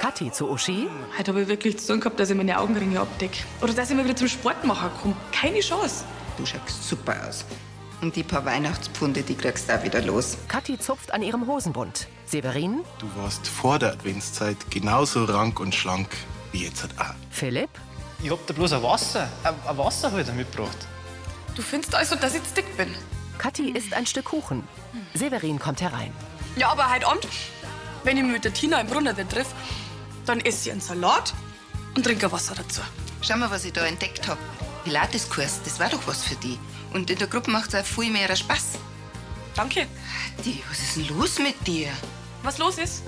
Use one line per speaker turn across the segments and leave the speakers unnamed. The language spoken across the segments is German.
Kathi zu Uschi.
Heute habe ich wirklich zu tun gehabt, dass ich meine Augenringe abdecke. Oder dass ich mal wieder zum Sport machen komme. Keine Chance.
Du schaust super aus. Und die paar Weihnachtspfunde, die kriegst du auch wieder los.
Kathi zupft an ihrem Hosenbund. Severin,
Du warst vor der Adventszeit genauso rank und schlank wie jetzt halt auch.
Philipp,
Ich hab da bloß ein Wasser, ein, ein Wasserhalter mitgebracht.
Du findest also, dass ich zu dick bin.
Kathi isst ein Stück Kuchen. Severin kommt herein.
Ja, aber heute Abend, wenn ich mich mit der Tina im Brunnen treffe, dann esse ich einen Salat und trinke Wasser dazu.
Schau mal, was ich da entdeckt hab. Pilateskurs, das war doch was für die. Und in der Gruppe macht's auch viel mehr Spaß.
Danke.
Die, was ist denn los mit dir?
Was los ist?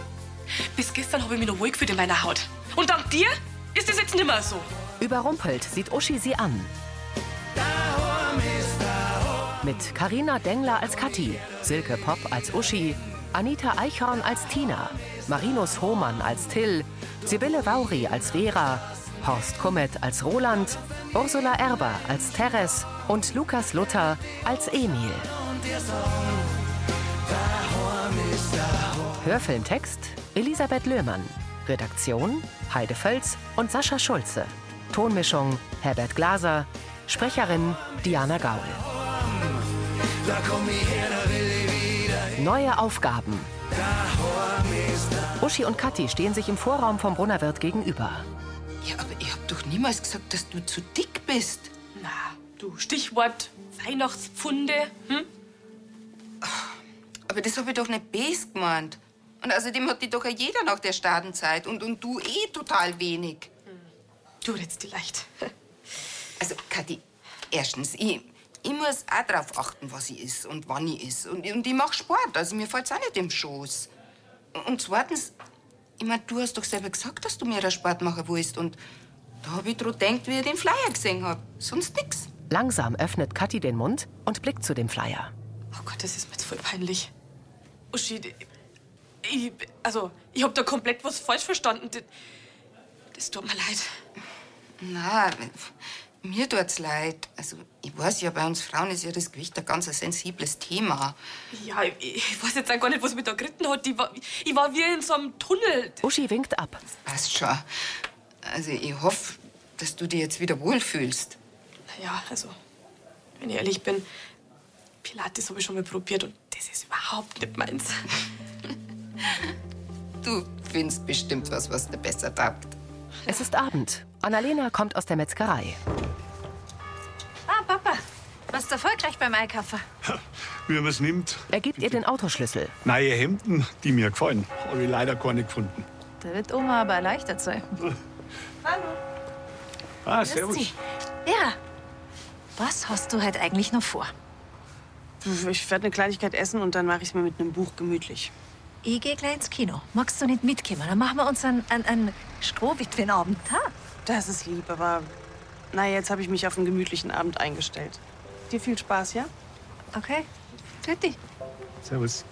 Bis gestern habe ich mich noch wohl gefühlt in meiner Haut. Und dank dir ist es jetzt nimmer so.
Überrumpelt sieht Uschi sie an. Mit Karina Dengler als Kathi, Silke Popp als Uschi, Anita Eichhorn als Tina, Marinus Hohmann als Till, Sibylle Vauri als Vera, Horst Kummet als Roland, Ursula Erber als Teres und Lukas Luther als Emil. Hörfilmtext Elisabeth Löhmann. Redaktion Heide Völz und Sascha Schulze. Tonmischung Herbert Glaser. Sprecherin Diana Gaul. Neue Aufgaben. Uschi und Kathi stehen sich im Vorraum vom Brunnerwirt gegenüber.
Ja, aber ich hab doch niemals gesagt, dass du zu dick bist.
Na, du Stichwort Weihnachtspfunde. Hm?
Aber das hab ich doch nicht best gemeint. Und außerdem hat die doch jeder nach der Stadenzeit. Und, und du eh total wenig.
Du redst die leicht.
Also, Kathi, erstens, ich, ich muss auch darauf achten, was ich is und wann ich is. Und, und ich mach Sport, also mir fällt's auch nicht im Schoß. Und zweitens, ich mein, du hast doch selber gesagt, dass du mehr Sport machen willst. Und da hab ich dran gedacht, wie ich den Flyer gesehen hab. Sonst nix.
Langsam öffnet Kathi den Mund und blickt zu dem Flyer.
Oh Gott, das ist mir jetzt voll peinlich. Uschi, ich, also, ich hab da komplett was falsch verstanden. Das, das tut mir leid.
Na, mir tut's leid. Also, ich weiß ja, bei uns Frauen ist ja das Gewicht ein ganz sensibles Thema.
Ja, ich, ich weiß jetzt auch gar nicht, was mich da geritten hat. Ich war, ich war wie in so einem Tunnel.
Uschi winkt ab.
Passt schon. Also, ich hoffe, dass du dich jetzt wieder wohlfühlst.
Ja, also, wenn ich ehrlich bin, Pilates habe ich schon mal probiert und das ist überhaupt nicht meins.
Du findest bestimmt was, was dir besser taugt.
Es ist Abend. Annalena kommt aus der Metzgerei.
Ah, du erfolgreich beim Einkaufen?
Wie man es nimmt.
Er gibt ihr den Autoschlüssel.
Neue Hemden, die mir gefallen, habe ich leider keine gefunden.
Da wird Oma aber erleichtert sein.
Ah,
Grüß
servus.
dich. Vera, was hast du heute eigentlich noch vor?
Ich werde eine Kleinigkeit essen und dann mache ich es mir mit einem Buch gemütlich.
Ich gehe gleich ins Kino. Magst du nicht mitkommen? Dann machen wir uns einen, einen, einen Strohwitwenabend, ha?
Das ist lieb, aber na, jetzt habe ich mich auf einen gemütlichen Abend eingestellt. Dir viel Spaß, ja?
Okay. Tschüssi.
Servus.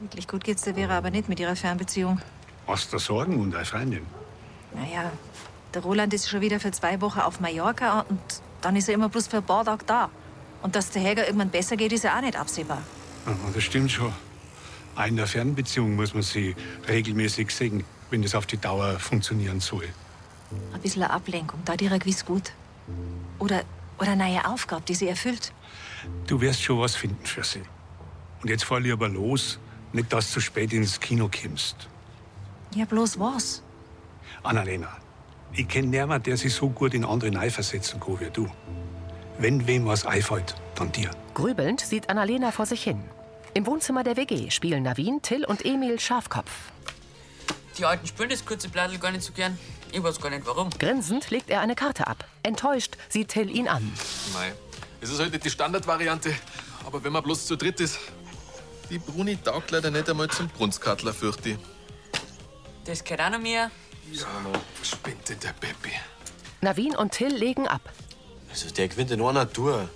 Wirklich gut geht's der Vera aber nicht mit ihrer Fernbeziehung.
Hast du Sorgen und eine Freundin?
Naja, der Roland ist schon wieder für zwei Wochen auf Mallorca und dann ist er immer bloß für ein paar Tage da. Und dass der Helga irgendwann besser geht, ist ja auch nicht absehbar.
Ja, das stimmt schon. Auch In der Fernbeziehung muss man sie regelmäßig sehen, wenn das auf die Dauer funktionieren soll.
Ein bisschen Ablenkung, da dir gewiss gut. Oder, oder eine neue Aufgabe, die sie erfüllt.
Du wirst schon was finden für sie. Und jetzt fahr lieber los, nicht dass du zu spät ins Kino kommst.
Ja, bloß was?
Annalena, ich kenn niemanden, der sich so gut in andere einversetzen kann wie du. Wenn wem was einfällt, dann dir.
Grübelnd sieht Annalena vor sich hin. Im Wohnzimmer der WG spielen Navin, Till und Emil Schafkopf.
Die Alten spielen das kurze Blattl gar nicht so gern. Ich weiß gar nicht warum.
Grinsend legt er eine Karte ab. Enttäuscht sieht Till ihn an.
Mei, es ist halt nicht die Standardvariante. Aber wenn man bloß zu dritt ist. Die Bruni taugt leider nicht einmal zum Brunskatler, fürchte ich.
Das gehört auch noch mir.
Ja, spinnt denn der Peppi.
Navin und Till legen ab.
Also der gewinnt in einer Tour.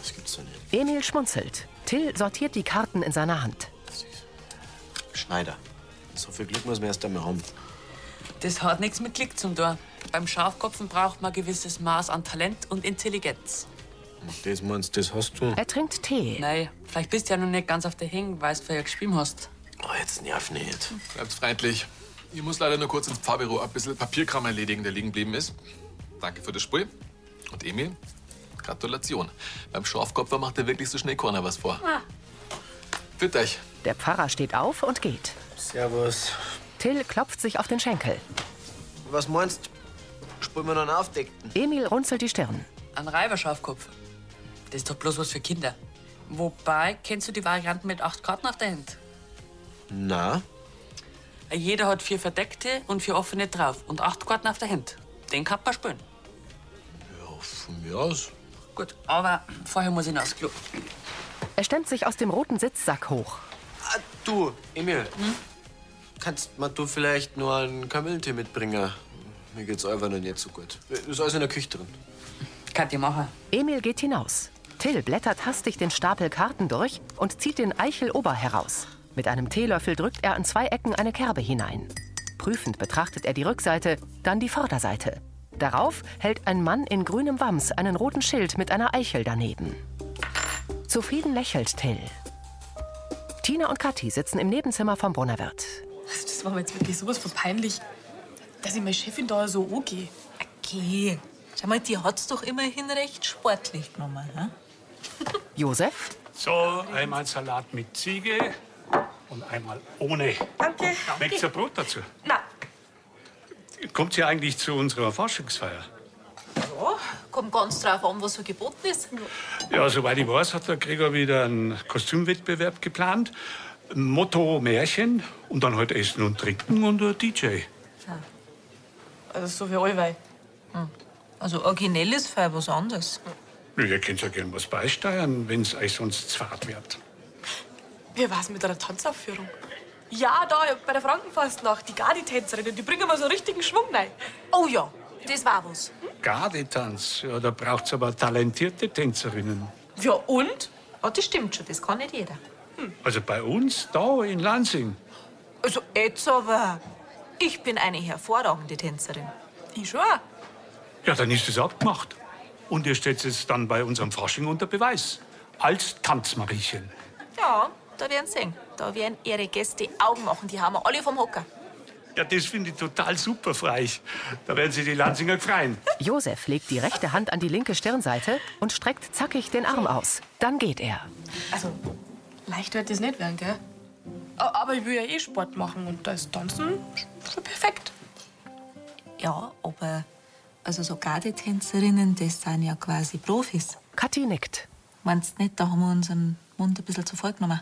Das gibt's doch nicht.
Emil schmunzelt. Till sortiert die Karten in seiner Hand.
Schneider. So viel Glück muss man erst einmal haben.
Das hat nichts mit Glück zum tun. Beim Schafkopfen braucht man ein gewisses Maß an Talent und Intelligenz.
Das meinst das hast du?
Er trinkt Tee.
Nein, vielleicht bist du ja noch nicht ganz auf der Hänge, weil du vorher gespielt hast.
Oh, jetzt nerv nicht.
Bleibt freundlich. Ich muss leider nur kurz ins Pfarrbüro ein bisschen Papierkram erledigen, der liegen geblieben ist. Danke für das Spiel. Und Emil, Gratulation. Beim Schorfkopfer macht er wirklich so schnell keiner was vor.
Ah.
Bitte euch.
Der Pfarrer steht auf und geht.
Servus.
Till klopft sich auf den Schenkel.
Was meinst Spielen wir noch einen Aufdeckten?
Emil runzelt die Stirn.
Ein Reiberschafkopf. Das ist doch bloß was für Kinder. Wobei, kennst du die Varianten mit acht Karten auf der Hand?
Na?
Jeder hat vier verdeckte und vier offene drauf und acht Karten auf der Hand. Den kann man spielen.
Von mir aus.
Gut, aber vorher muss ich aufs Klo.
Er stemmt sich aus dem roten Sitzsack hoch.
Du, Emil. Kannst mal du vielleicht nur einen Kamillentee mitbringen? Mir geht's einfach noch nicht so gut. Ist alles in der Küche drin.
Kann ich machen.
Emil geht hinaus. Till blättert hastig den Stapel Karten durch und zieht den Eichelober heraus. Mit einem Teelöffel drückt er in zwei Ecken eine Kerbe hinein. Prüfend betrachtet er die Rückseite, dann die Vorderseite. Darauf hält ein Mann in grünem Wams einen roten Schild mit einer Eichel daneben. Zufrieden lächelt Till. Tina und Kathi sitzen im Nebenzimmer vom Brunnerwirt.
Das war mir jetzt wirklich sowas von peinlich, dass ich meine Chefin da so angehe.
Okay. Schau mal, die hat's doch immerhin recht sportlich genommen. Hm?
Josef?
So, einmal Salat mit Ziege und einmal ohne.
Danke.
Schmeckt's ein Brot dazu?
Na.
Kommt sie eigentlich zu unserer Forschungsfeier?
Ja, kommt ganz drauf an, was so geboten ist.
Ja, soweit ich weiß, hat der Gregor wieder einen Kostümwettbewerb geplant. Motto Märchen und dann halt Essen und Trinken und ein DJ.
Also so wie allweil.
Also originell ist für was anderes.
Ja, ihr könnt ja gern was beisteuern, wenn's euch sonst zu fad wird.
Wie war's mit einer Tanzaufführung? Ja, da bei der Frankenfastnacht, die Gardi-Tänzerinnen, die bringen mal so richtigen Schwung rein.
Oh ja, das war was.
Gardetanz, ja, da braucht's aber talentierte Tänzerinnen.
Ja, und?
Oh, das stimmt schon, das kann nicht jeder.
Also bei uns, da in Lansing.
Also jetzt aber. Ich bin eine hervorragende Tänzerin.
Ich schon.
Ja, dann ist es abgemacht. Und ihr stellt es dann bei unserem Fasching unter Beweis. Als Tanzmariechen.
Ja, da werden Sie sehen. Da werden Ihre Gäste Augen machen. Die haben wir alle vom Hocker.
Ja, das finde ich total super für euch. Da werden sich die Lansinger freuen.
Josef legt die rechte Hand an die linke Stirnseite und streckt zackig den Arm aus. Dann geht er.
Also, leicht wird das nicht werden, gell? Aber ich will ja eh Sport machen und da ist Tanzen schon perfekt.
Ja, aber also so Gardetänzerinnen, das sind ja quasi Profis.
Kathi nickt.
Meinst nicht, da haben wir unseren Mund ein bisschen zu voll genommen?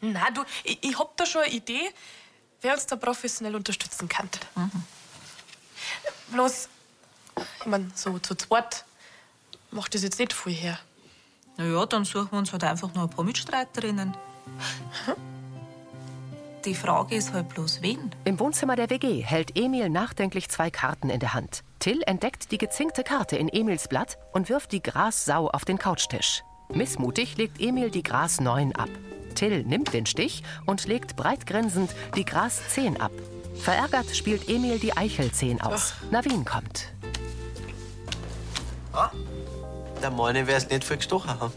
Na, du, ich, ich hab da schon eine Idee, wer uns da professionell unterstützen kann. Bloß, ich mein, so zu zweit macht das jetzt nicht viel her.
Na ja, dann suchen wir uns halt einfach nur ein paar Mitstreiterinnen. Die Frage ist halt bloß, wen?
Im Wohnzimmer der WG hält Emil nachdenklich zwei Karten in der Hand. Till entdeckt die gezinkte Karte in Emils Blatt und wirft die Grassau auf den Couchtisch. Missmutig legt Emil die Gras 9 ab. Till nimmt den Stich und legt breitgrinsend die Gras 10 ab. Verärgert spielt Emil die Eichel 10 aus. Navin kommt.
Ah, der meine wär's nicht viel gestochen haben.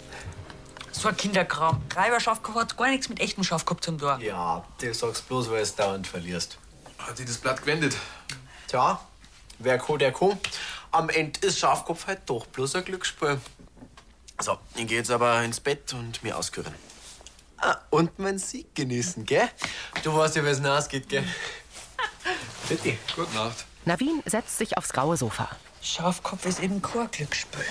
So ein Kinderkram. Reiberschaft hat gar nichts mit echtem Schaf gehabt zum Tor.
Ja, du sagst bloß, weil du dauernd verlierst.
Hat die das Blatt gewendet?
Tja, wer kann, der kann. Am Ende ist Schafkopf halt doch bloß ein Glücksspiel. So, ich geh jetzt aber ins Bett und mir ausküren. Ah, und meinen Sieg genießen, gell? Du weißt ja, wie es ausgeht, gell? Bitte.
Gute Nacht.
Navin setzt sich aufs graue Sofa.
Schafkopf ist eben kein Glücksspiel.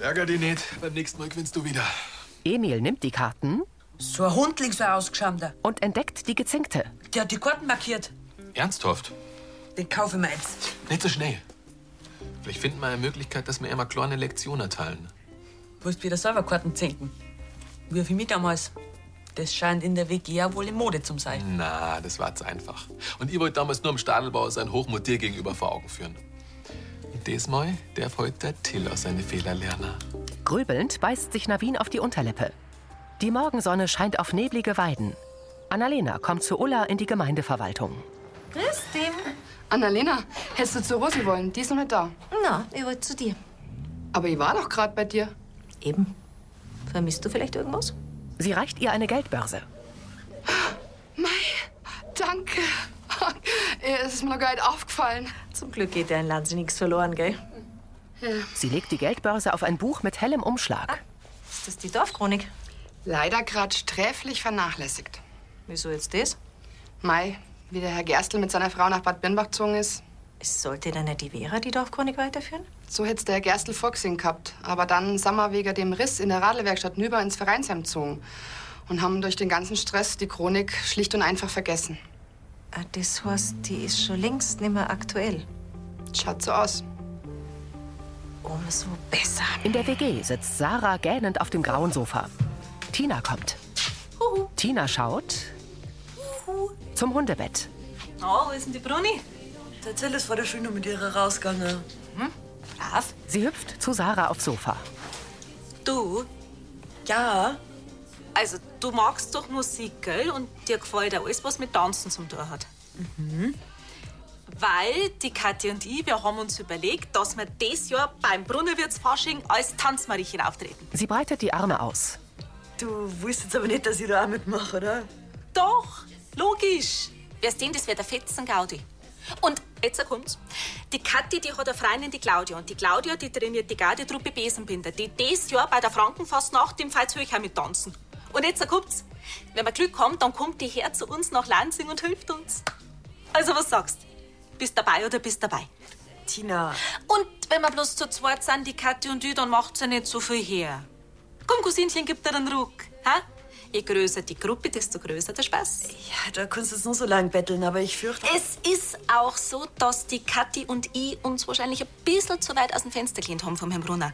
Ärger dich nicht. Beim nächsten Mal gewinnst du wieder.
Emil nimmt die Karten
So ein Hundling, so ein ausgeschämter.
und entdeckt die gezinkte.
Der hat die Karten markiert.
Ernsthaft?
Den kaufe ich mir jetzt.
Nicht so schnell. Vielleicht finden wir eine Möglichkeit, dass wir immer kleine Lektionen erteilen.
Willst wieder selber Karten zinken? Wie für mich damals. Das scheint in der WG ja wohl in Mode zu sein.
Na, das war zu einfach. Und ich wollte damals nur am Stadelbau sein Hochmut dir gegenüber vor Augen führen. Und diesmal darf heute der Till aus seine Fehler lernen.
Grübelnd beißt sich Navin auf die Unterlippe. Die Morgensonne scheint auf neblige Weiden. Annalena kommt zu Ulla in die Gemeindeverwaltung.
Grüß dich. Annalena, hättest du zu Rosi wollen? Die ist noch nicht da.
Na, ich wollte zu dir.
Aber ich war doch gerade bei dir.
Eben. Vermisst du vielleicht irgendwas?
Sie reicht ihr eine Geldbörse.
Mei, danke. Es ist mir noch gar nicht aufgefallen.
Zum Glück geht der in Lanze nichts verloren, gell?
Sie legt die Geldbörse auf ein Buch mit hellem Umschlag.
Ist das die Dorfchronik?
Leider gerade sträflich vernachlässigt.
Wieso jetzt das?
Mai, wie der Herr Gerstl mit seiner Frau nach Bad Birnbach gezogen ist.
Sollte dann nicht die Vera die Dorfchronik weiterführen?
So hätte der Herr Gerstl vorgesehen gehabt. Aber dann sind wir wegen dem Riss in der Radlwerkstatt nüber ins Vereinsheim gezogen. Und haben durch den ganzen Stress die Chronik schlicht und einfach vergessen.
Ah, Das heißt, die ist schon längst nicht mehr aktuell.
Schaut so aus.
Umso besser.
In der WG sitzt Sarah gähnend auf dem grauen Sofa. Tina kommt. Tina schaut zum Hundebett.
Oh, wo ist denn die Bruni? Der Till ist vor der Schule mit ihrer rausgegangen. Hm?
Brav.
Sie hüpft zu Sarah aufs Sofa.
Du? Ja? Also, du magst doch Musik, gell? Und dir gefällt auch alles, was mit Tanzen zum tun hat. Mhm. Weil die Kathi und ich, wir haben uns überlegt, dass wir dieses Jahr beim Brunnerwirtsfasching als Tanzmariechen auftreten.
Sie breitet die Arme aus.
Du wusstest jetzt aber nicht, dass ich da auch mitmache, oder? Doch, logisch. Wer den, das wird der Fetzen Gaudi. Und jetzt kommt's. Die Kathi, die hat eine Freundin, die Claudia. Und die Claudia, die trainiert die Garde-Truppe Besenbinder, die dieses Jahr bei der Frankenfastnacht im Veitshöchheim mit tanzen. Und jetzt kommt's. Wenn wir Glück haben, dann kommt die her zu uns nach Lansing und hilft uns. Also, was sagst Bist dabei oder bist dabei?
Tina.
Und wenn wir bloß zu zweit sind, die Kathi und ich, dann macht's ja nicht so viel her. Komm, Cousinchen, gib dir einen Ruck. Ha? Je größer die Gruppe, desto größer der Spaß. Ja, da kannst du jetzt nur so lang betteln, aber ich fürchte. Es ist auch so, dass die Kathi und ich uns wahrscheinlich ein bisschen zu weit aus dem Fenster gelehnt haben vom Herrn Brunner.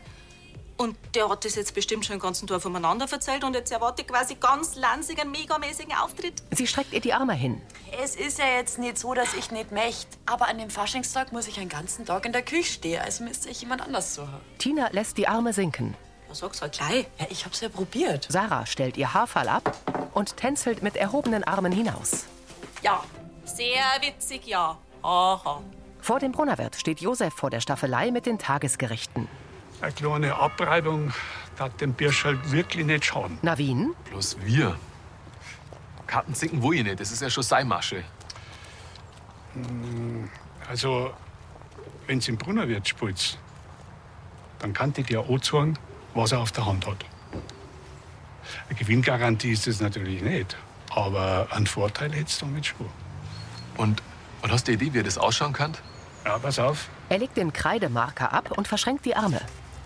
Und der hat das jetzt bestimmt schon im ganzen Dorf umeinander erzählt und jetzt erwarte ich quasi ganz Lansing einen megamäßigen Auftritt.
Sie streckt ihr die Arme hin.
Es ist ja jetzt nicht so, dass ich nicht möchte. Aber an dem Faschingstag muss ich einen ganzen Tag in der Küche stehen. Also müsste ich jemand anders suchen.
Tina lässt die Arme sinken.
Was sagst du gleich? Ja, ich hab's ja probiert.
Sarah stellt ihr Haarfall ab und tänzelt mit erhobenen Armen hinaus.
Ja. Sehr witzig, ja. Aha.
Vor dem Brunnerwirt steht Josef vor der Staffelei mit den Tagesgerichten.
Eine kleine Abreibung hat dem Birsch halt wirklich nicht schaden.
Navin?
Bloß wir. Karten sinken wo ich nicht. Das ist ja schon seine Masche.
Hm, Also, wenn's im Brunnerwirt spielt, dann kann die dir auch sagen, was er auf der Hand hat. Eine Gewinngarantie ist es natürlich nicht, aber einen Vorteil hättest du damit schon.
Und, und hast du eine Idee, wie er das ausschauen kann?
Ja, pass auf.
Er legt den Kreidemarker ab und verschränkt die Arme.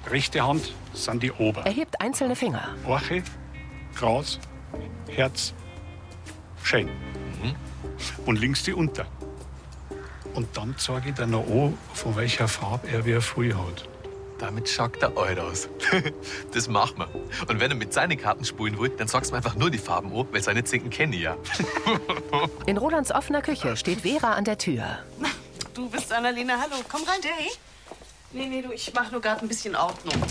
Rechte Hand sind die Ober.
Er hebt einzelne Finger.
Orche, Gras, Herz, Schön. Und links die Unter. Und dann zeige ich dir noch an, von welcher Farbe er wie früh hat.
Damit schaut er alt aus. das machen wir. Und wenn er mit seinen Karten spielen will, dann sagst du einfach nur die Farben an, weil seine Zinken kenne ich ja.
In Rolands offener Küche steht Vera an der Tür.
Du bist Annalena, hallo. Komm rein.
Hey.
Nee, nee, du, ich mach nur gerade ein bisschen Ordnung.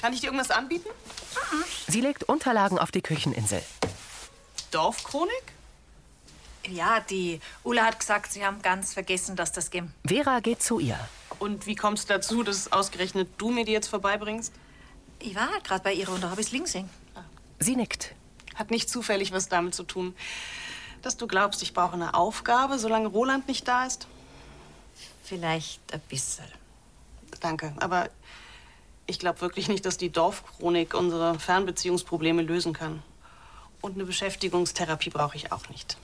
Kann ich dir irgendwas anbieten?
Sie legt Unterlagen auf die Kücheninsel.
Dorfchronik?
Ja, die Ulla hat gesagt, sie haben ganz vergessen, dass das gibt.
Vera geht zu ihr.
Und wie kommst du dazu, dass ausgerechnet du mir die jetzt vorbeibringst?
Ich war halt gerade bei ihr und da habe ich es links gesehen.
Sie nickt.
Hat nicht zufällig was damit zu tun, dass du glaubst, ich brauche eine Aufgabe, solange Roland nicht da ist?
Vielleicht ein bisschen.
Danke, aber ich glaube wirklich nicht, dass die Dorfchronik unsere Fernbeziehungsprobleme lösen kann. Und eine Beschäftigungstherapie brauche ich auch nicht.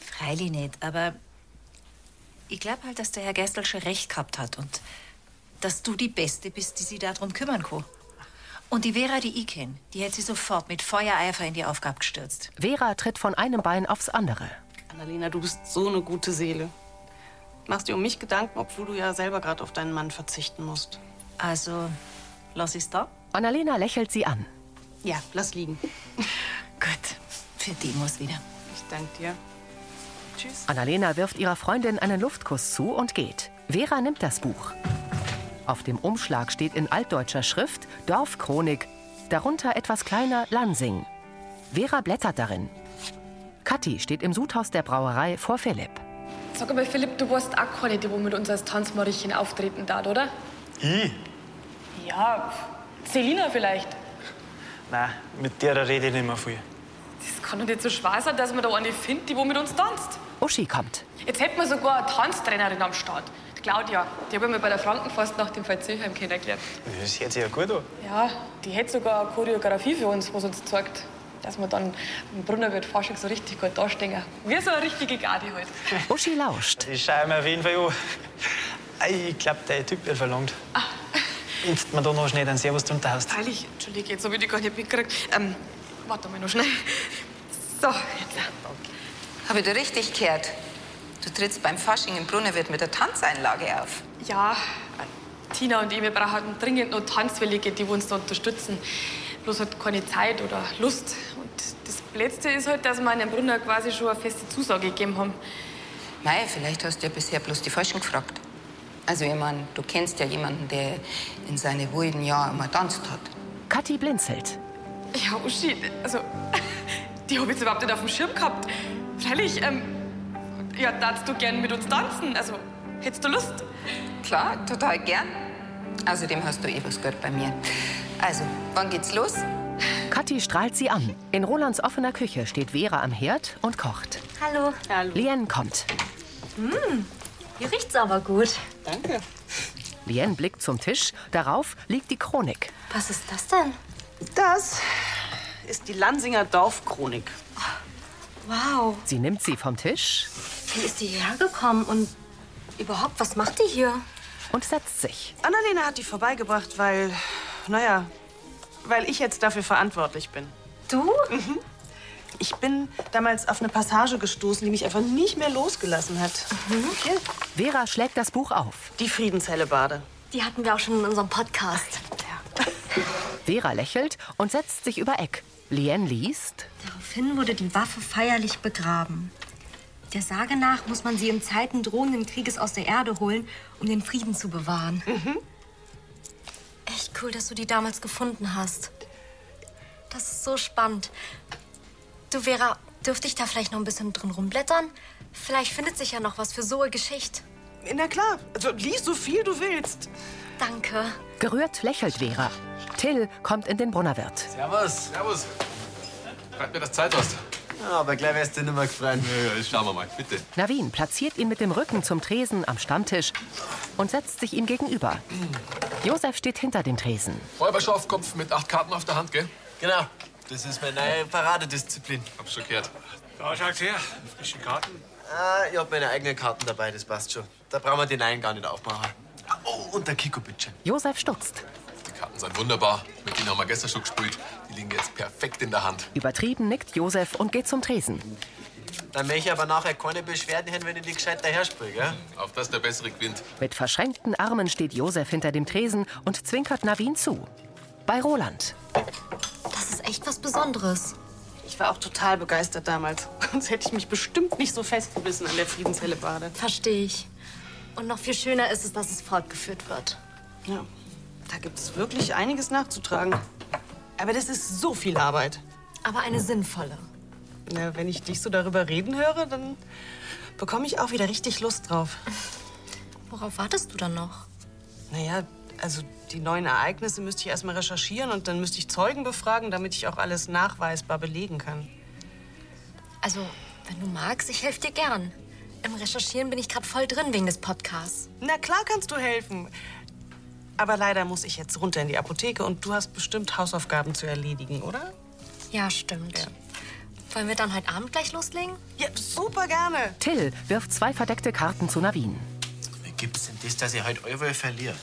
Freilich nicht, aber ich glaube halt, dass der Herr Gerstl schon recht gehabt hat und dass du die Beste bist, die sich darum kümmern kann. Und die Vera, die ich kenne, die hätte sich sofort mit Feuereifer in die Aufgabe gestürzt.
Vera tritt von einem Bein aufs andere.
Annalena, du bist so eine gute Seele. Machst dir um mich Gedanken, obwohl du ja selber gerade auf deinen Mann verzichten musst.
Also, lass ich's da?
Annalena lächelt sie an.
Ja, lass liegen.
Gut, für die muss wieder.
Ich danke dir. Tschüss.
Annalena wirft ihrer Freundin einen Luftkuss zu und geht. Vera nimmt das Buch. Auf dem Umschlag steht in altdeutscher Schrift Dorfchronik, darunter etwas kleiner Lansing. Vera blättert darin. Kathi steht im Sudhaus der Brauerei vor Philipp.
Sag mal, Philipp, du warst auch keine, die wo mit uns als Tanzmariechen auftreten darf, oder?
Ich?
Ja, Selina vielleicht.
Nein, mit der rede ich nicht mehr viel.
Das kann doch nicht so schwer sein, dass man da eine findet, die wo mit uns tanzt.
Uschi kommt.
Jetzt hätten wir sogar eine Tanztrainerin am Start. Die Claudia. Die habe ich mir bei der Frankenfast nach dem Fall Zilheim kennengelernt.
Das hört sich ja gut an.
Ja, die hätte sogar eine Choreografie für uns, was uns zeigt, dass wir dann im Brunnerwirt Fasching so richtig gut dastehen. Wie so eine richtige Garde halt.
Uschi lauscht.
Ich schaue mir auf jeden Fall an. Ich glaube, der Typ wird verlangt. Wenn du mir da noch schnell einen Servus drunter hast.
Freilich, Entschuldige, jetzt habe ich die gar nicht mitgekriegt. Ähm, warte mal noch schnell. So, jetzt.
Habe ich da richtig gehört? Du trittst beim Fasching im Brunnerwirt mit der Tanzeinlage auf.
Ja, Tina und ich, wir brauchen dringend noch Tanzwillige, die uns da unterstützen. Bloß hat keine Zeit oder Lust. Und das Letzte ist halt, dass wir einem Brunner quasi schon eine feste Zusage gegeben haben.
Mei, vielleicht hast du ja bisher bloß die Falschen gefragt. Also, ich mein, du kennst ja jemanden, der in seine wilden Jahren immer tanzt hat.
Kathi blinzelt.
Ja, Uschi, also, die habe ich jetzt überhaupt nicht auf dem Schirm gehabt. Freilich, ähm, ja, darfst du gern mit uns tanzen? Also, hättest du Lust?
Klar, total gern. Außerdem hast du eh was gehört bei mir. Also, wann geht's los?
Kathi strahlt sie an. In Rolands offener Küche steht Vera am Herd und kocht.
Hallo.
Hallo.
Lien kommt.
Mmh, hier riecht's aber gut.
Danke.
Lien blickt zum Tisch. Darauf liegt die Chronik.
Was ist das denn?
Das ist die Lansinger Dorfchronik.
Wow.
Sie nimmt sie vom Tisch
Wie ist die hierher gekommen und überhaupt, was macht die hier?
und setzt sich.
Annalena hat die vorbeigebracht, weil, naja, weil ich jetzt dafür verantwortlich bin.
Du?
Mhm. Ich bin damals auf eine Passage gestoßen, die mich einfach nicht mehr losgelassen hat. Hier,
Vera schlägt das Buch auf.
die Friedenshellebade.
Die hatten wir auch schon in unserem Podcast.
Vera lächelt und setzt sich über Eck. Lien liest.
Daraufhin wurde die Waffe feierlich begraben. Der Sage nach muss man sie in Zeiten drohenden Krieges aus der Erde holen, um den Frieden zu bewahren. Echt cool, dass du die damals gefunden hast. Das ist so spannend. Du, Vera, dürfte ich da vielleicht noch ein bisschen drin rumblättern? Vielleicht findet sich ja noch was für so eine Geschichte.
Na klar, also lies so viel du willst.
Danke.
Gerührt lächelt Vera. Till kommt in den Brunnerwirt.
Servus. Servus. Freut mir, dass du Zeit hast.
Ja, aber gleich wärst du nicht mehr gefreut.
Ja, ja, schauen wir mal, bitte.
Navin platziert ihn mit dem Rücken zum Tresen am Stammtisch und setzt sich ihm gegenüber. Josef steht hinter dem Tresen.
Räuberschafkopf mit acht Karten auf der Hand, gell?
Genau. Das ist meine neue Paradedisziplin.
Hab's schon gehört.
Da schaut's her. Frische Karten.
Ah, ich hab meine eigenen Karten dabei, das passt schon. Da brauchen wir den einen gar nicht aufmachen. Oh, und der Kiko, bitte.
Josef stutzt.
Die Karten sind wunderbar. Mit denen haben wir gestern schon gespielt. Die liegen jetzt perfekt in der Hand.
Übertrieben nickt Josef und geht zum Tresen.
Dann möchte ich aber nachher keine Beschwerden hören, wenn ich die gescheit daherspiele, gell?
Auf dass der Bessere gewinnt.
Mit verschränkten Armen steht Josef hinter dem Tresen und zwinkert Navin zu. Bei Roland.
Das ist echt was Besonderes.
Ich war auch total begeistert damals. Sonst hätte ich mich bestimmt nicht so festgebissen an der Friedenshellebade.
Verstehe ich. Und noch viel schöner ist es, dass es fortgeführt wird.
Ja, da gibt es wirklich einiges nachzutragen. Aber das ist so viel Arbeit.
Aber eine sinnvolle.
Na, wenn ich dich so darüber reden höre, dann bekomme ich auch wieder richtig Lust drauf.
Worauf wartest du dann noch?
Naja, also die neuen Ereignisse müsste ich erstmal recherchieren und dann müsste ich Zeugen befragen, damit ich auch alles nachweisbar belegen kann.
Also, wenn du magst, ich helfe dir gern. Im Recherchieren bin ich gerade voll drin wegen des Podcasts.
Na klar kannst du helfen. Aber leider muss ich jetzt runter in die Apotheke und du hast bestimmt Hausaufgaben zu erledigen, oder?
Ja, stimmt. Wollen wir dann heute Abend gleich loslegen?
Ja, super gerne.
Till wirft zwei verdeckte Karten zu Navin.
Wie gibt's denn das, dass ich heute Euro verliere?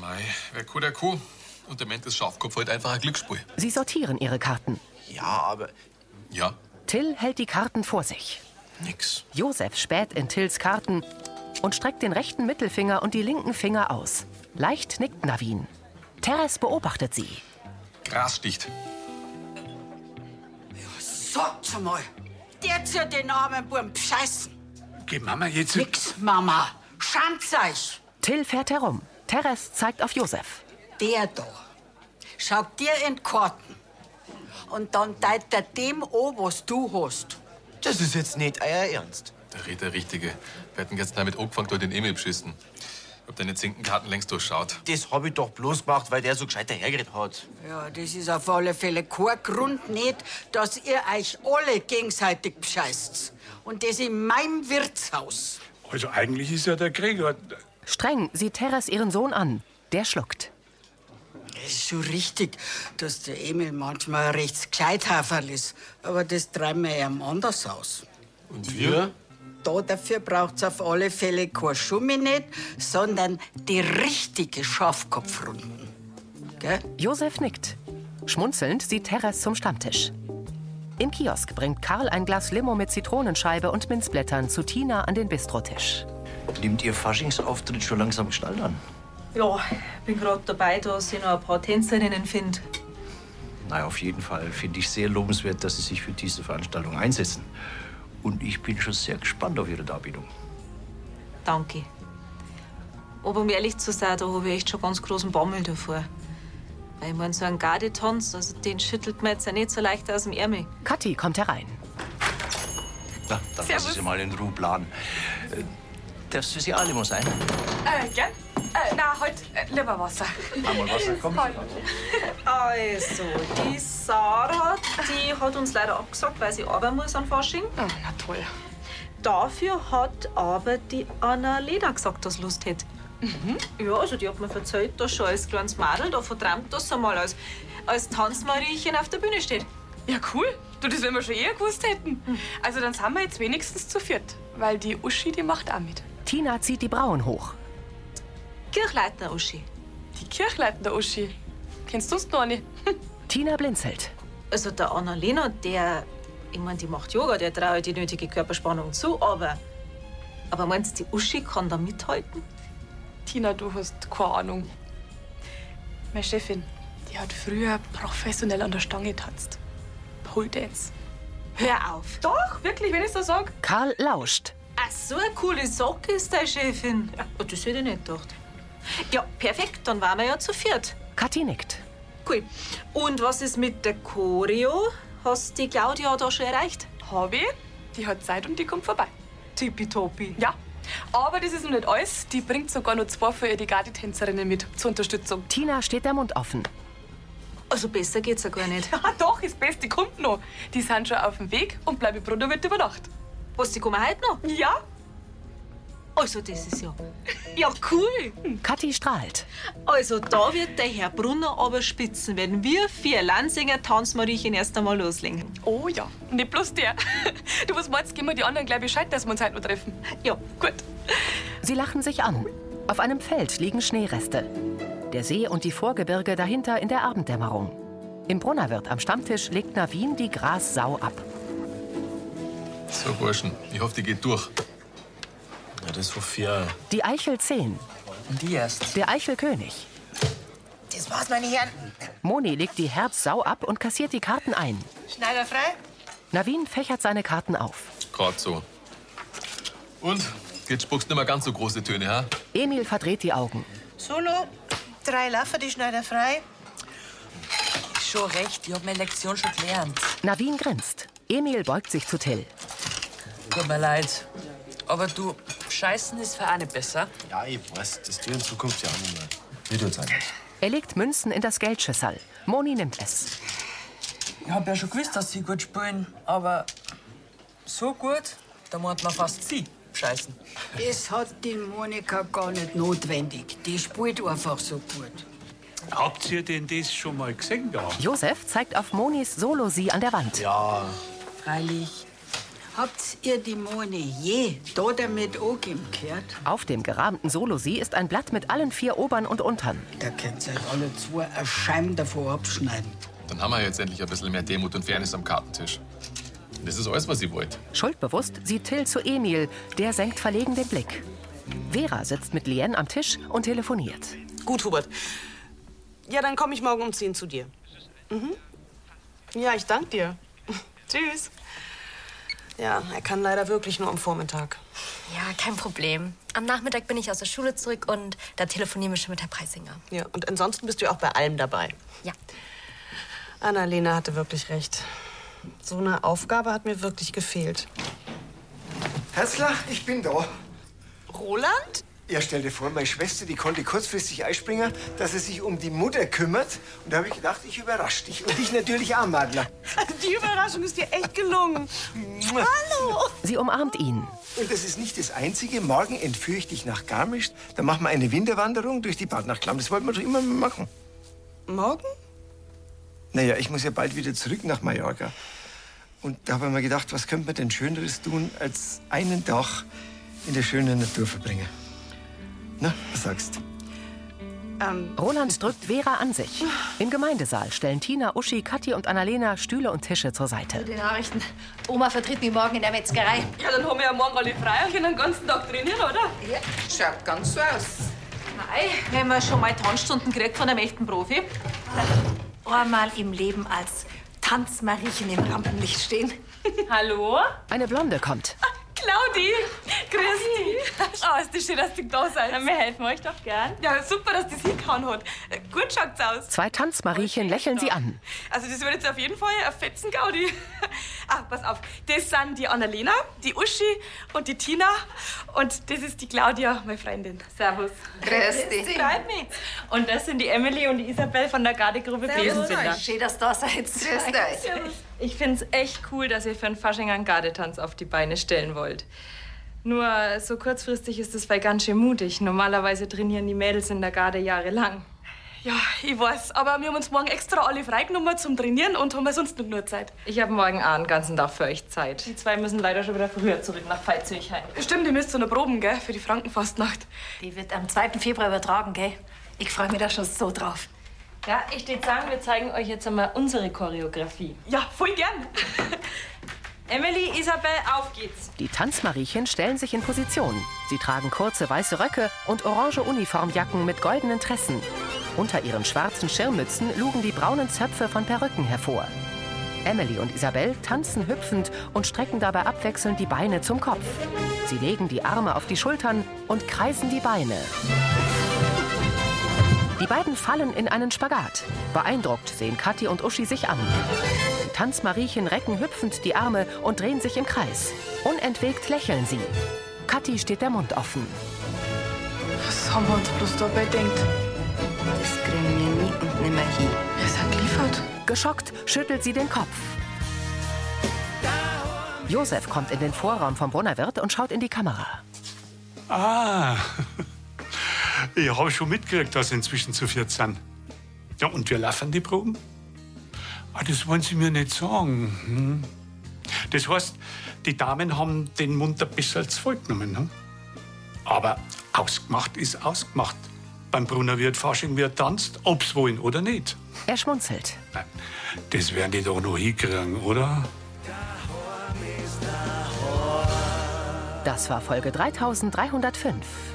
Mei, wer Kuh, der Kuh. Und der Ment ist Schafkopf halt einfach ein Glücksspiel.
Sie sortieren ihre Karten.
Ja, aber.
Ja.
Till hält die Karten vor sich.
Nix.
Josef späht in Tills Karten und streckt den rechten Mittelfinger und die linken Finger aus. Leicht nickt Navin. Teres beobachtet sie.
Gras sticht.
Sagt's mal, der zu den armen Buben scheißen.
Geh Mama jetzt.
Nix, Mama. Schämt's euch.
Till fährt herum. Teres zeigt auf Josef.
Der da. Schaut dir in die Karten. Und dann teilt er dem an, was du hast.
Das ist jetzt nicht euer Ernst.
Der redet der Richtige. Wir hätten jetzt damit angefangen, durch den Emil beschissen. Ob deine Zinkenkarten längst durchschaut.
Das hab ich doch bloß gemacht, weil der so gescheit dahergeredet hat.
Ja, das ist auf alle Fälle kein Grund nicht, dass ihr euch alle gegenseitig bescheißt. Und das in meinem Wirtshaus.
Also eigentlich ist ja der Gregor.
Streng sieht Teres ihren Sohn an. Der schluckt.
Es ist schon richtig, dass der Emil manchmal ein rechts Gescheithaferl ist. Aber das treiben wir ihm anders aus.
Und wir?
Da dafür braucht's auf alle Fälle kein Schummi nicht, sondern die richtige Schafkopfrunden. Gell?
Josef nickt. Schmunzelnd sieht Teres zum Stammtisch. Im Kiosk bringt Karl ein Glas Limo mit Zitronenscheibe und Minzblättern zu Tina an den Bistrotisch.
Nimmt Ihr Faschingsauftritt schon langsam Gestalt an?
Ja, bin gerade dabei, dass ich noch ein paar Tänzerinnen finde.
Na, auf jeden Fall finde ich sehr lobenswert, dass Sie sich für diese Veranstaltung einsetzen. Und ich bin schon sehr gespannt auf Ihre Darbietung.
Danke. Aber um ehrlich zu sein, da habe ich echt schon ganz großen Bammel davor. Weil ich mein, so ein Gardetanz, also den schüttelt man jetzt ja nicht so leicht aus dem Ärmel.
Kathi kommt herein.
Na, dann lassen Sie mal in Ruhe planen. Äh, Darf es für Sie alle mal sein?
Äh, gern. Äh, na, heute äh, lieber Wasser.
Einmal Wasser, komm.
Also, die Sarah, die hat uns leider abgesagt, weil sie arbeiten muss an Fasching.
Oh, na toll.
Dafür hat aber die Anna Lena gesagt, dass sie Lust hätte. Ja, also die hat mir erzählt, dass schon als kleines Mädel da verträumt, dass sie mal als, als Tanzmariechen auf der Bühne steht.
Ja, cool. Du, das werden wir schon eher gewusst hätten. Also dann sind wir jetzt wenigstens zu viert. Weil die Uschi, die macht auch mit.
Tina zieht die Brauen hoch.
Kirchleitner Uschi.
Die Kirchleitner Uschi. Kennst du uns noch nicht?
Tina blinzelt.
Also der Annalena, der, ich mein, die macht Yoga, der traue die nötige Körperspannung zu, aber, aber meinst du, die Uschi kann da mithalten?
Tina, du hast keine Ahnung. Meine Chefin, die hat früher professionell an der Stange getanzt. Pole Dance.
Hör auf.
Doch, wirklich, wenn ich so sag.
Karl lauscht.
Ach, so eine coole Socke ist deine Chefin. Ja, das hätte ich nicht gedacht. Ja, perfekt, dann waren wir ja zu viert.
Kathi nickt.
Cool. Und was ist mit der Choreo? Hast die Claudia da schon erreicht?
Hab ich. Die hat Zeit und die kommt vorbei.
Tippitoppi.
Ja. Aber das ist noch nicht alles. Die bringt sogar noch zwei für ihre Gardetänzerinnen mit zur Unterstützung.
Tina steht der Mund offen.
Also besser geht's ja gar nicht.
Ja, doch, das Beste kommt noch. Die sind schon auf dem Weg und bleiben Bruder mit über Nacht.
Was, die kommen heute noch?
Ja.
Also, das ist ja. Ja, cool.
Kathi strahlt.
Also, da wird der Herr Brunner aber spitzen, wenn wir vier Lansinger Tanzmariechen erst einmal loslegen.
Oh ja, nicht bloß der. Du, was meinst, geben wir die anderen gleich Bescheid, dass wir uns heute noch treffen?
Ja,
gut.
Sie lachen sich an. Auf einem Feld liegen Schneereste. Der See und die Vorgebirge dahinter in der Abenddämmerung. Im Brunnerwirt am Stammtisch legt Navin die Grassau ab.
So, Burschen, ich hoffe, die geht durch.
Ja, das ist Sophia.
Die Eichel 10.
Und die erst.
Der Eichelkönig.
Das war's, meine Herren.
Moni legt die Herzsau ab und kassiert die Karten ein.
Schneider frei?
Navin fächert seine Karten auf.
Gerade so. Und? Jetzt spuckst du nicht mehr ganz so große Töne, ha?
Emil verdreht die Augen.
Solo, drei Laffer, die Schneider frei.
Schon recht, ich hab meine Lektion schon gelernt.
Navin grinst. Emil beugt sich zu Till.
Tut mir leid. Aber du, Scheißen ist für eine besser.
Ja, ich weiß, das tue in Zukunft ja auch nicht mehr. Wird uns einfach.
Er legt Münzen in das Geldschüssel. Moni nimmt es.
Ich hab ja schon gewusst, dass sie gut spielen, aber so gut, da meint man fast sie scheißen.
Das hat die Monika gar nicht notwendig. Die spielt einfach so gut.
Habt ihr denn das schon mal gesehen da?
Josef zeigt auf Monis Solo-Sie an der Wand.
Ja.
Freilich. Habt ihr die Moni je da damit angeben gehört?
Auf dem gerahmten Solo-Sie ist ein Blatt mit allen vier Obern und Untern.
Da könnt ihr euch alle zwei ein Scheim davor abschneiden.
Dann haben wir jetzt endlich ein bisschen mehr Demut und Fairness am Kartentisch. Das ist alles, was ich wollte.
Schuldbewusst sieht Till zu Emil. Der senkt verlegen den Blick. Vera sitzt mit Lien am Tisch und telefoniert.
Gut, Hubert. Ja, dann komme ich morgen um 10 zu dir. Mhm. Ja, ich danke dir. Tschüss. Ja, er kann leider wirklich nur am Vormittag.
Ja, kein Problem. Am Nachmittag bin ich aus der Schule zurück und da telefonieren wir schon mit Herr Preisinger.
Ja, und ansonsten bist du auch bei allem dabei.
Ja.
Annalena hatte wirklich recht. So eine Aufgabe hat mir wirklich gefehlt.
Herzler, ich bin da.
Roland?
Ja, stell dir vor, meine Schwester, die konnte kurzfristig einspringen, dass sie sich um die Mutter kümmert. Und da habe ich gedacht, ich überrasche dich. Und dich natürlich auch, Madler.
Die Überraschung ist dir echt gelungen. Hallo.
Sie umarmt ihn.
Und das ist nicht das Einzige. Morgen entführe ich dich nach Garmisch. Dann machen wir eine Winterwanderung durch die Badnachklamm. Das wollten wir doch immer mal machen.
Morgen?
Naja, ich muss ja bald wieder zurück nach Mallorca. Und da habe ich mir gedacht, was könnte man denn Schöneres tun, als einen Tag in der schönen Natur verbringen? Na, was sagst
Roland drückt Vera an sich. Im Gemeindesaal stellen Tina, Uschi, Kathi und Annalena Stühle und Tische zur Seite.
Die Nachrichten. Oma vertritt mich morgen in der Metzgerei.
Ja, dann haben wir ja morgen alle frei und können den ganzen Tag trainieren, oder?
Ja, schaut ganz so aus.
Mei, wenn man schon mal Tanzstunden kriegt von einem echten Profi.
Einmal im Leben als Tanzmariechen im Rampenlicht stehen.
Hallo?
Eine Blonde kommt.
Claudi, grüß dich. Oh, ist das schön, dass ihr da seid. wir helfen euch doch gern. Ja, super, dass das hingehauen hat. Gut schaut's aus.
Zwei Tanzmariechen lächeln sie an.
Also das wird jetzt auf jeden Fall ein fetzen Gaudi. Ah, pass auf. Das sind die Annalena, die Uschi und die Tina. Und das ist die Claudia, meine Freundin. Servus.
Grüß dich.
Freut mich. Und das sind die Emily und die Isabel von der Gardegruppe Besenbinder.
Schön, dass du da seid.
Grüß euch.
Ich find's echt cool, dass ihr für einen Fasching einen Gardetanz auf die Beine stellen wollt. Nur so kurzfristig ist es weil ganz schön mutig. Normalerweise trainieren die Mädels in der Garde jahrelang. Ja, ich weiß, aber wir haben uns morgen extra alle freigenommen zum Trainieren und haben sonst nicht nur Zeit. Ich habe morgen auch einen ganzen Tag für euch Zeit. Die zwei müssen leider schon wieder früher zurück nach Veitshöchheim. Stimmt, ihr müsst so eine Proben, gell, für die Frankenfastnacht.
Die wird am 2. Februar übertragen, gell? Ich freue mich da schon so drauf.
Ja, ich würde sagen, wir zeigen euch jetzt einmal unsere Choreografie. Ja, voll gern. Emily, Isabel, auf geht's.
Die Tanzmariechen stellen sich in Position. Sie tragen kurze weiße Röcke und orange Uniformjacken mit goldenen Tressen. Unter ihren schwarzen Schirmmützen lugen die braunen Zöpfe von Perücken hervor. Emily und Isabel tanzen hüpfend und strecken dabei abwechselnd die Beine zum Kopf. Sie legen die Arme auf die Schultern und kreisen die Beine. Die beiden fallen in einen Spagat. Beeindruckt sehen Kathi und Uschi sich an. Tanzmariechen recken hüpfend die Arme und drehen sich im Kreis. Unentwegt lächeln sie. Kathi steht der Mund offen.
Was haben wir uns bloß dabei denkt?
Das kriegen wir nie und nimmer hin.
Wir sind geliefert.
Geschockt schüttelt sie den Kopf. Josef kommt in den Vorraum vom Brunnerwirt und schaut in die Kamera.
Ah, ich habe schon mitgekriegt, dass Sie inzwischen zu viert sind. Ja, und wir laufen die Proben? Ah, das wollen Sie mir nicht sagen. Hm. Das heißt, die Damen haben den Mund ein bisschen zu voll genommen. Hm? Aber ausgemacht ist ausgemacht. Beim Brunnerwirt Fasching wird tanzt, ob's wollen oder nicht.
Er schmunzelt.
Das werden die doch noch hinkriegen, oder?
Das war Folge 3305.